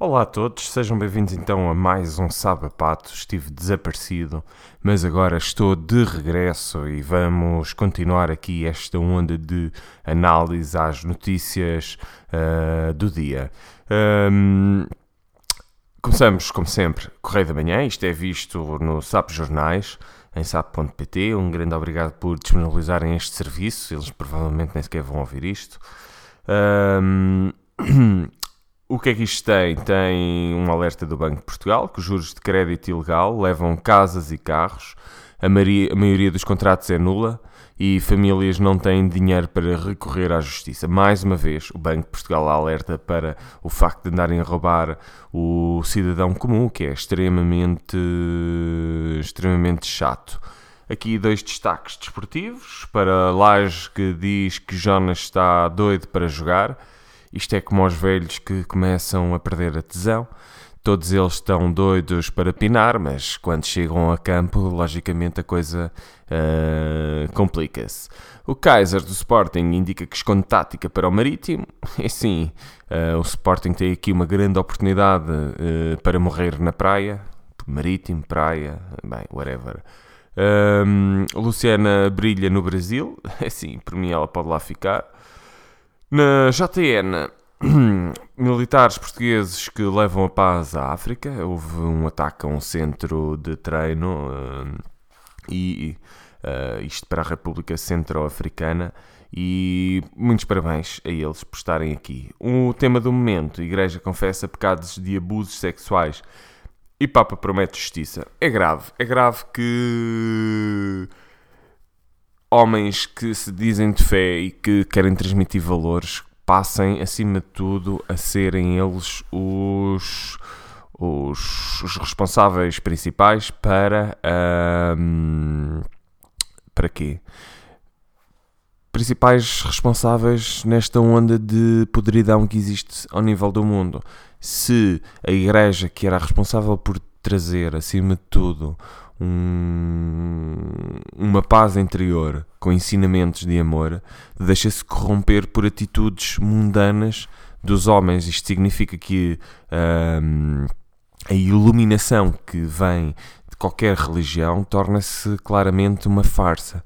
Olá a todos, sejam bem-vindos então a mais um Sabapato. Estive desaparecido, mas agora estou de regresso e vamos continuar aqui esta onda de análise às notícias uh, do dia. Um, começamos, como sempre, Correio da Manhã. Isto é visto no SAP Jornais, em sap.pt. Um grande obrigado por disponibilizarem este serviço. Eles provavelmente nem sequer vão ouvir isto. Um, O que é que isto tem? Tem um alerta do Banco de Portugal que os juros de crédito ilegal levam casas e carros, a, maioria, a maioria dos contratos é nula e famílias não têm dinheiro para recorrer à justiça. Mais uma vez, o Banco de Portugal alerta para o facto de andarem a roubar o cidadão comum, que é extremamente, extremamente chato. Aqui dois destaques desportivos para Laje que diz que Jonas está doido para jogar isto é como os velhos que começam a perder a tesão. Todos eles estão doidos para pinar, mas quando chegam a campo, logicamente a coisa uh, complica-se. O Kaiser do Sporting indica que esconde tática para o Marítimo. E sim, uh, o Sporting tem aqui uma grande oportunidade uh, para morrer na praia. Marítimo, praia, bem, whatever. Um, Luciana brilha no Brasil. É sim, por mim ela pode lá ficar. Na JN, militares portugueses que levam a paz à África. Houve um ataque a um centro de treino uh, e uh, isto para a República Centro-Africana. E muitos parabéns a eles por estarem aqui. O tema do momento: Igreja confessa pecados de abusos sexuais e Papa promete justiça. É grave, é grave que homens que se dizem de fé e que querem transmitir valores passem, acima de tudo, a serem eles os, os, os responsáveis principais para. Um, para quê? Principais responsáveis nesta onda de podridão que existe ao nível do mundo. Se a Igreja, que era responsável por trazer, acima de tudo, um, uma paz interior com ensinamentos de amor, deixa-se corromper por atitudes mundanas dos homens. Isto significa que um, a iluminação que vem de qualquer religião torna-se claramente uma farsa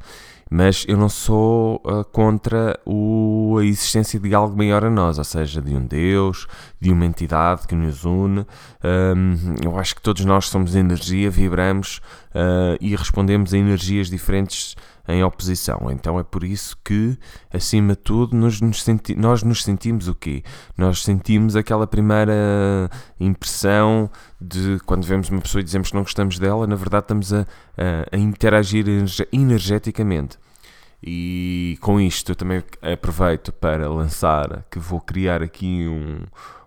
mas eu não sou uh, contra o, a existência de algo maior a nós, ou seja, de um Deus, de uma entidade que nos une. Um, eu acho que todos nós somos energia, vibramos uh, e respondemos a energias diferentes em oposição. Então é por isso que, acima de tudo, nós nos, senti nós nos sentimos o quê? Nós sentimos aquela primeira impressão de quando vemos uma pessoa e dizemos que não gostamos dela, na verdade estamos a, a, a interagir energeticamente. E com isto eu também aproveito para lançar que vou criar aqui um,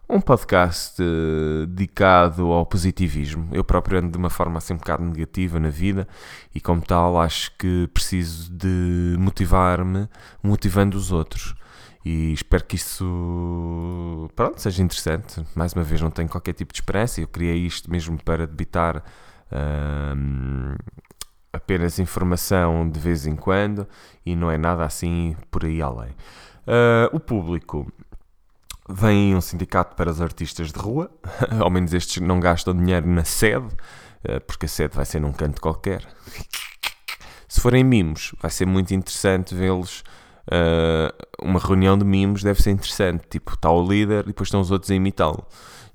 um podcast uh, dedicado ao positivismo. Eu próprio ando de uma forma assim um bocado negativa na vida e, como tal, acho que preciso de motivar-me motivando os outros. E espero que isso pronto, seja interessante. Mais uma vez, não tenho qualquer tipo de esperança. Eu criei isto mesmo para debitar apenas informação de vez em quando e não é nada assim por aí além. Uh, o público Vem um sindicato para os artistas de rua, ao menos estes não gastam dinheiro na sede, eh, porque a sede vai ser num canto qualquer. Se forem mimos, vai ser muito interessante vê-los. Uh, uma reunião de mimos deve ser interessante. Tipo, está o líder e depois estão os outros a imitá-lo.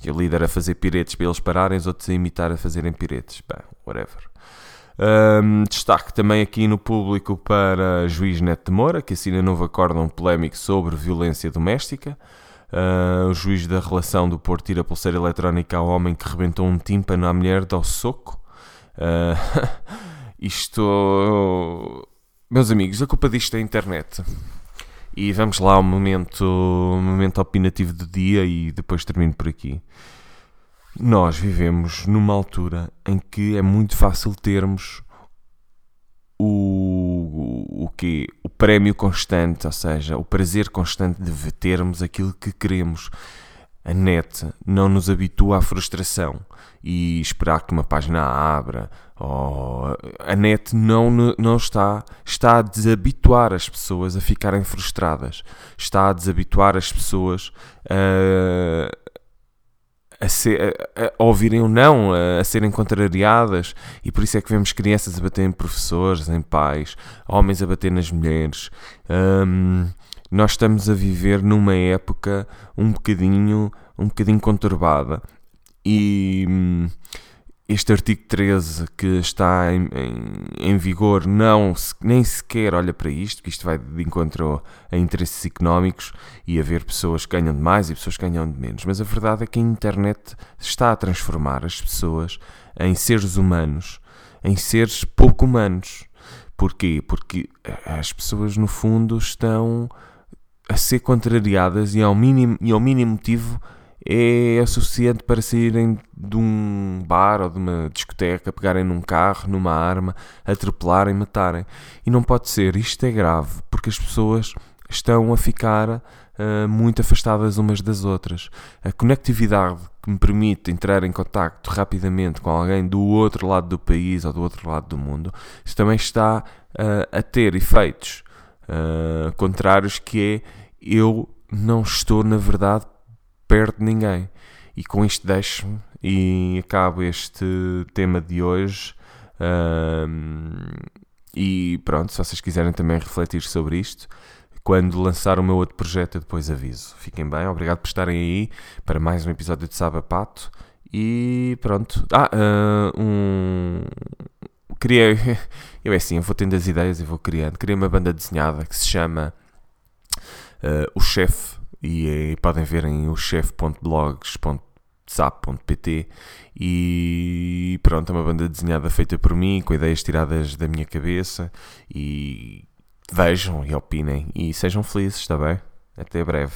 E o líder a fazer piretes para eles pararem, os outros a imitar a fazerem piretes. Bem, whatever. Um, destaque também aqui no público para juiz Neto de Moura, que assina novo acórdão polémico sobre violência doméstica. Uh, o juiz da relação do Porto tira a pulseira eletrónica ao homem que rebentou um tímpano à mulher, dá o soco. Uh, isto. Meus amigos, a culpa disto é a internet. E vamos lá ao momento, momento opinativo do dia e depois termino por aqui. Nós vivemos numa altura em que é muito fácil termos o, o, quê? O prémio constante, ou seja, o prazer constante de termos aquilo que queremos. A net não nos habitua à frustração e esperar que uma página abra. Ou... A net não, não está, está a desabituar as pessoas a ficarem frustradas. Está a desabituar as pessoas a, a, ser, a, a ouvirem ou não, a, a, serem contrariadas, e por isso é que vemos crianças a bater em professores, em pais, homens a bater nas mulheres. Um, nós estamos a viver numa época um bocadinho, um bocadinho conturbada. E hum, este artigo 13 que está em, em, em, vigor não nem sequer olha para isto, que isto vai de encontro a interesses económicos e a ver pessoas que ganham de mais e pessoas que ganham de menos. Mas a verdade é que a internet está a transformar as pessoas em seres humanos, em seres pouco humanos. Porquê? Porque as pessoas, no fundo, estão a ser contrariadas e ao mínimo, e ao mínimo motivo é suficiente para saírem de um bar ou de uma discoteca, pegarem num carro, numa arma, atropelarem, matarem. E não pode ser. Isto é grave, porque as pessoas estão a ficar uh, muito afastadas umas das outras. A conectividade que me permite entrar em contacto rapidamente com alguém do outro lado do país ou do outro lado do mundo, isso também está uh, a ter efeitos uh, contrários que é eu não estou na verdade perto de ninguém. E com isto deixo-me e acabo este tema de hoje. E pronto, se vocês quiserem também refletir sobre isto, quando lançar o meu outro projeto, eu depois aviso. Fiquem bem, obrigado por estarem aí para mais um episódio de Sabapato. E pronto. Ah, uh, um. Queria. Eu é assim, eu vou tendo as ideias e vou criando. Queria uma banda desenhada que se chama uh, O Chefe e, podem ver em ochef.blogs.zap.pt e pronto, é uma banda desenhada feita por mim, com ideias tiradas da minha cabeça e vejam e opinem e sejam felizes, está bem? Até breve.